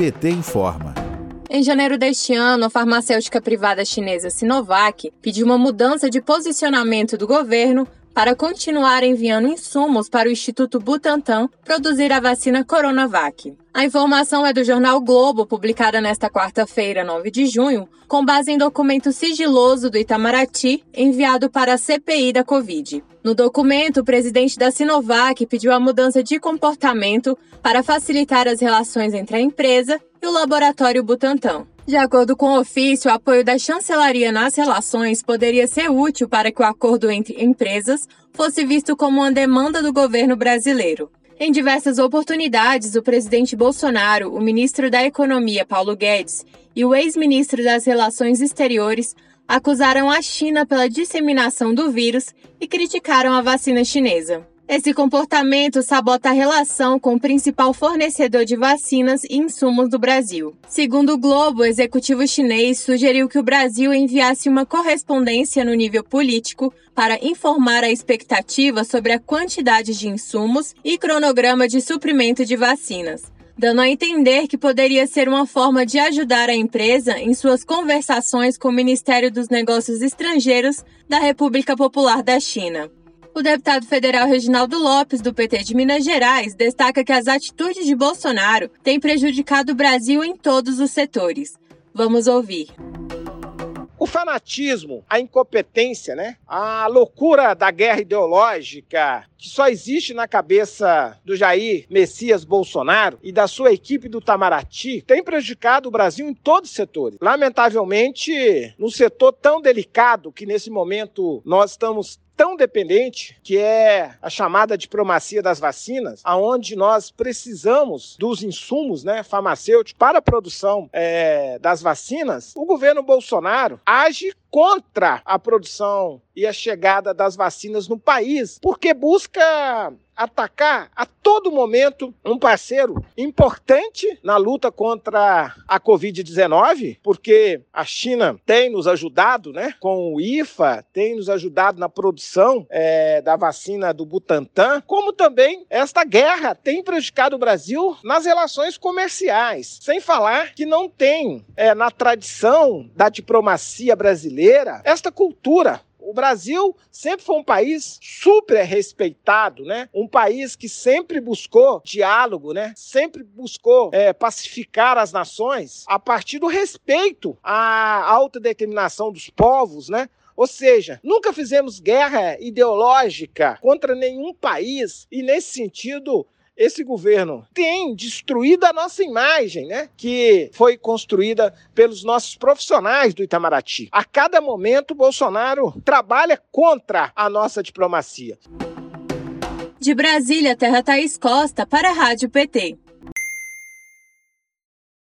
PT informa. Em janeiro deste ano, a farmacêutica privada chinesa Sinovac pediu uma mudança de posicionamento do governo para continuar enviando insumos para o Instituto Butantan produzir a vacina Coronavac. A informação é do jornal Globo, publicada nesta quarta-feira, 9 de junho, com base em documento sigiloso do Itamaraty enviado para a CPI da Covid. No documento, o presidente da Sinovac pediu a mudança de comportamento para facilitar as relações entre a empresa e o laboratório Butantan. De acordo com o ofício, o apoio da chancelaria nas relações poderia ser útil para que o acordo entre empresas fosse visto como uma demanda do governo brasileiro. Em diversas oportunidades, o presidente Bolsonaro, o ministro da Economia Paulo Guedes e o ex-ministro das Relações Exteriores acusaram a China pela disseminação do vírus e criticaram a vacina chinesa. Esse comportamento sabota a relação com o principal fornecedor de vacinas e insumos do Brasil. Segundo o Globo, o executivo chinês sugeriu que o Brasil enviasse uma correspondência no nível político para informar a expectativa sobre a quantidade de insumos e cronograma de suprimento de vacinas dando a entender que poderia ser uma forma de ajudar a empresa em suas conversações com o Ministério dos Negócios Estrangeiros da República Popular da China. O deputado federal Reginaldo Lopes, do PT de Minas Gerais, destaca que as atitudes de Bolsonaro têm prejudicado o Brasil em todos os setores. Vamos ouvir. O fanatismo, a incompetência, né? a loucura da guerra ideológica que só existe na cabeça do Jair Messias Bolsonaro e da sua equipe do Itamaraty tem prejudicado o Brasil em todos os setores. Lamentavelmente, num setor tão delicado que nesse momento nós estamos tão dependente, que é a chamada diplomacia das vacinas, aonde nós precisamos dos insumos né, farmacêuticos para a produção é, das vacinas, o governo Bolsonaro age contra a produção e a chegada das vacinas no país, porque busca atacar a todo momento um parceiro importante na luta contra a Covid-19, porque a China tem nos ajudado né, com o IFA, tem nos ajudado na produção é, da vacina do Butantan, como também esta guerra tem prejudicado o Brasil nas relações comerciais. Sem falar que não tem é, na tradição da diplomacia brasileira esta cultura o Brasil sempre foi um país super respeitado, né? Um país que sempre buscou diálogo, né? Sempre buscou é, pacificar as nações a partir do respeito à autodeterminação dos povos, né? Ou seja, nunca fizemos guerra ideológica contra nenhum país e, nesse sentido, esse governo tem destruído a nossa imagem, né? Que foi construída pelos nossos profissionais do Itamaraty. A cada momento, Bolsonaro trabalha contra a nossa diplomacia. De Brasília, Terra Thaís Costa, para a Rádio PT.